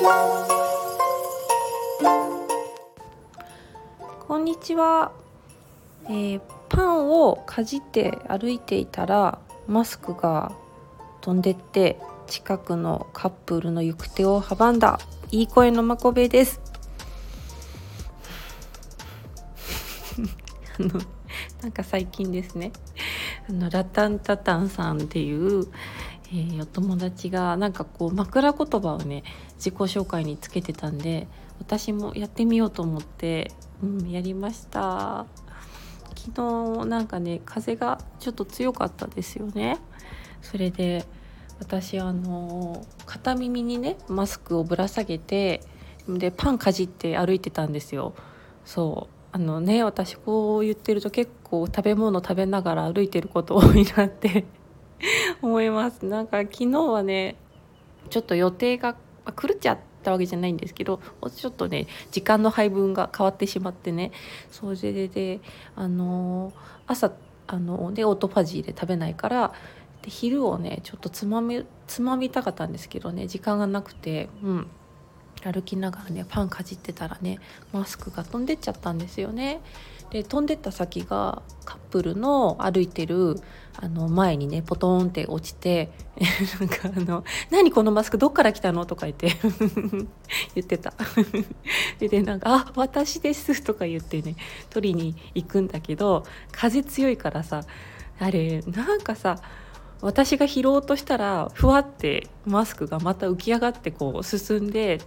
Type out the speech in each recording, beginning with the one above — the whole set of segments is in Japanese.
こんにちは、えー、パンをかじって歩いていたらマスクが飛んでって近くのカップルの行く手を阻んだ。いい声のまこべです。あのなんか最近ですね。あのラタンタタンさんっていう、えー、お友達がなんかこう枕言葉をね自己紹介につけてたんで私もやってみようと思って、うん、やりました。昨日なんかね風がちょっと強かったですよね。それで私あの片耳にねマスクをぶら下げてでパンかじって歩いてたんですよ。そう。あのね私こう言ってると結構食べ物食べながら歩いてること多いなって 思いますなんか昨日はねちょっと予定が狂っちゃったわけじゃないんですけどちょっとね時間の配分が変わってしまってねそれでであの朝あのでオートファジーで食べないからで昼をねちょっとつまみつまみたかったんですけどね時間がなくてうん歩きながらねパンかじってたらねマスクが飛んでっちゃったんですよね。で飛んでった先がカップルの歩いてるあの前にねポトンって落ちて なんかあの「何このマスクどっから来たの?」とか言って 言ってた ででなんか「あ私です」とか言ってね取りに行くんだけど風強いからさあれなんかさ私が拾おうとしたらふわってマスクがまた浮き上がってこう進んで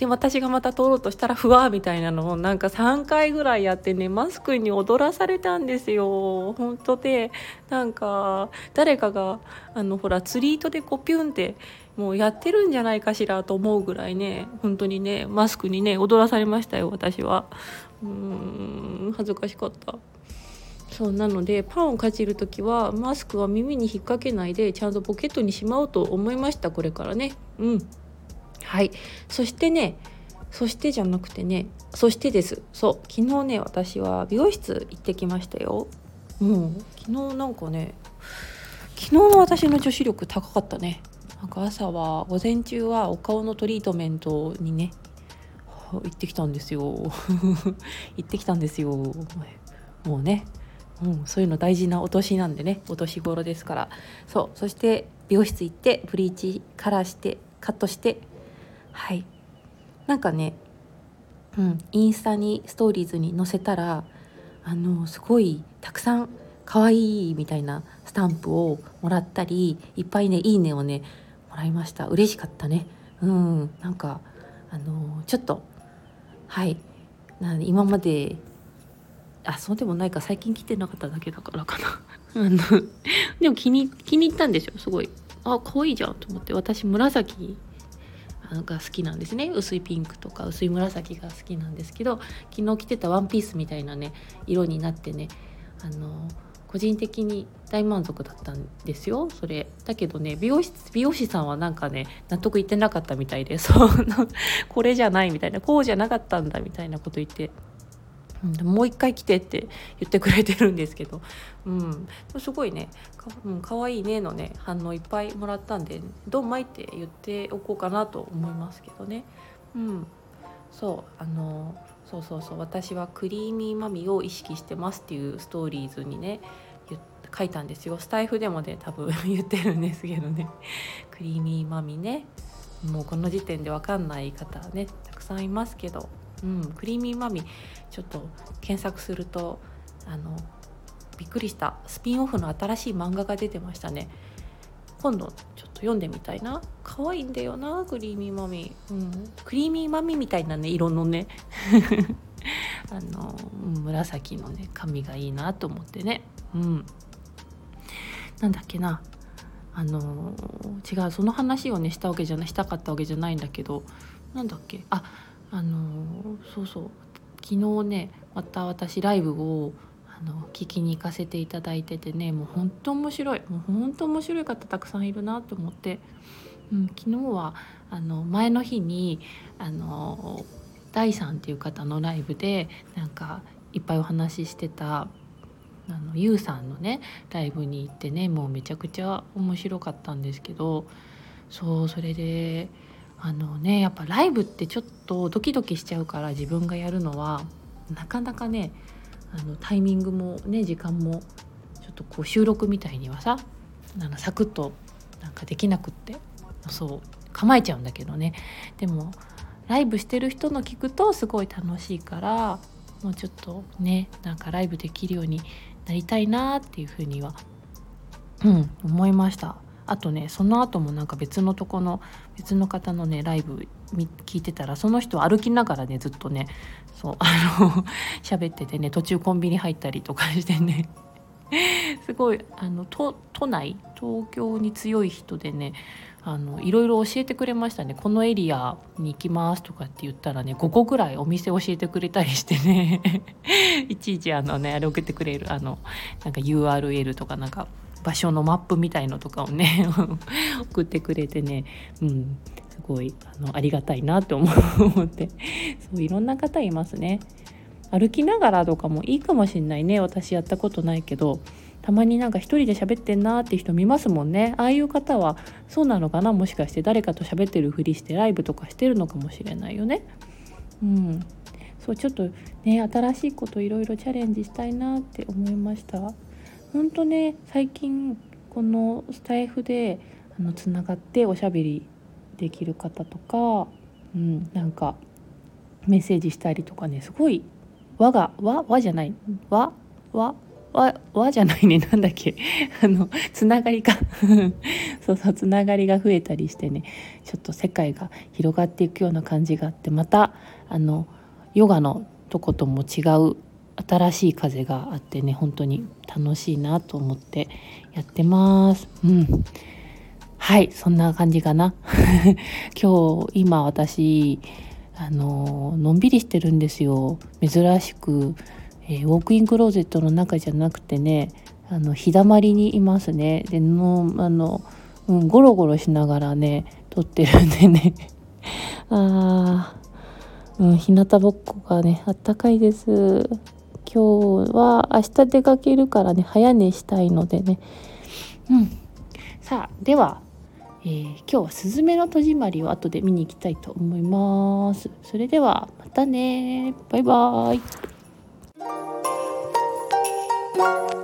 で私がまた通ろうとしたらふわーみたいなのをなんか3回ぐらいやってねマスクに踊らされたんですよ。本当でなんか誰かがあのほら釣り糸でこうピュンってもうやってるんじゃないかしらと思うぐらいね本当にねマスクにね踊らされましたよ私は。うーん恥ずかしかった。そうなのでパンをかじる時はマスクは耳に引っ掛けないでちゃんとポケットにしまおうと思いましたこれからね。うん。はい。そしてねそしてじゃなくてねそしてです。そう。昨日ね私は美容室行ってきましたよ。もう昨日なんかね昨日の私の女子力高かったね。なんか朝は午前中はお顔のトリートメントにね行ってきたんですよ。行ってきたんですよ。もうね。うん、そういうの大事なお年なんでね。お年頃ですから。そう。そして美容室行ってブリーチカラーしてカットしてはい。なんかね、うん、インスタにストーリーズに載せたらあのすごいたくさん可愛いみたいなスタンプをもらったりいっぱいねいいねをねもらいました。嬉しかったね。うん。なんかあのちょっとはい。な今まであそうでもないか。最近来てなかっただけだからかな。あのでも気に気に入ったんですよすごい。あ可愛いじゃんと思って。私紫が好きなんですね。薄いピンクとか薄い紫が好きなんですけど昨日着てたワンピースみたいなね色になってねあの個人的に大満足だったんですよ。それだけどね美容室美容師さんはなんかね納得いってなかったみたいで そのこれじゃないみたいなこうじゃなかったんだみたいなこと言ってうん、もう一回来てって言ってくれてるんですけど、うん、すごいね。か,、うん、かわいいねのね反応いっぱいもらったんで「どんまい」って言っておこうかなと思いますけどね。うん、そうあのそうそうそう。私はクリーミーマミを意識してますっていうストーリーズにね書いたんですよ。スタイフでもね多分 言ってるんですけどね。クリーミーマミね。もうこの時点で分かんない方ねたくさんいますけど。うん、クリーミーマミちょっと検索するとあのびっくりした。スピンオフの新しい漫画が出てましたね。今度ちょっと読んでみたいな。可愛いんだよなクリーミーマミ、うん、クリーミーマミみたいなね色のね。あの紫のね髪がいいなと思ってね。うん。なんだっけな。あの違うその話をねしたわけじゃないしたかったわけじゃないんだけど。なんだっけ。ああのそうそう。昨日ねまた私ライブをあの聞きに行かせていただいててねもう本当面白い。もう本当面白い方たくさんいるなと思って、うん、昨日はあの前の日にあの第3っていう方のライブでなんかいっぱいお話ししてたあのゆうさんのねライブに行ってねもうめちゃくちゃ面白かったんですけどそうそれであのねやっぱライブってちょっとドキドキしちゃうから自分がやるのはなかなかねあのタイミングもね時間もちょっとこう収録みたいにはさあのサクッとなんかできなくってそう構えちゃうんだけどね。でもライブしてる人の聞くとすごい楽しいからもうちょっとねなんかライブできるようになりたいなっていうふうにはうん思いました。あとねその後もなんか別のとこの別の方のねライブ聞いてたらその人歩きながらねずっとねそうあの 喋っててね途中コンビニ入ったりとかしてね。すごいあの都都内東京に強い人でねあのいろいろ教えてくれましたね。このエリアに行きますとかって言ったらね5個ぐらいお店教えてくれたりしてね。いちいちあのねあれ送ってくれるあのなんか URL とかなんか場所のマップみたいのとかをね 送ってくれてね、うん、すごいあのありがたいなって思って。そういろんな方いますね。歩きながらとかもいいかもしんないね。私やったことないけどたまになんか一人で喋ってんなって人見ますもんね。ああいう方はそうなのかな？もしかして誰かと喋ってるふりしてライブとかしてるのかもしれないよね。うん。そうちょっとね新しいこといろいろチャレンジしたいなって思いました。ほんとね最近このスタイフであのつながっておしゃべりできる方とか、うん、なんかメッセージしたりとかねすごい和が和和じゃない和和わわじゃないね なんだっけあのつながりか そうそうつながりが増えたりしてねちょっと世界が広がっていくような感じがあってまたあのヨガのとことも違う新しい風があってね本当に楽しいなと思ってやってます。うん。はいそんな感じかな。今日今私あののんびりしてるんですよ。珍しくえー、ウォークインクローゼットの中じゃなくてねあの日だまりにいますね。でのあの、うん、ゴロゴロしながらね撮ってるんでね。あー、うん、日向ぼっこがねあったかいです。今日は明日出かけるからね早寝したいのでねうんさあではえー、今日はスズメの戸締まりを後で見に行きたいと思います。それではまたねバイバーイ Thank you.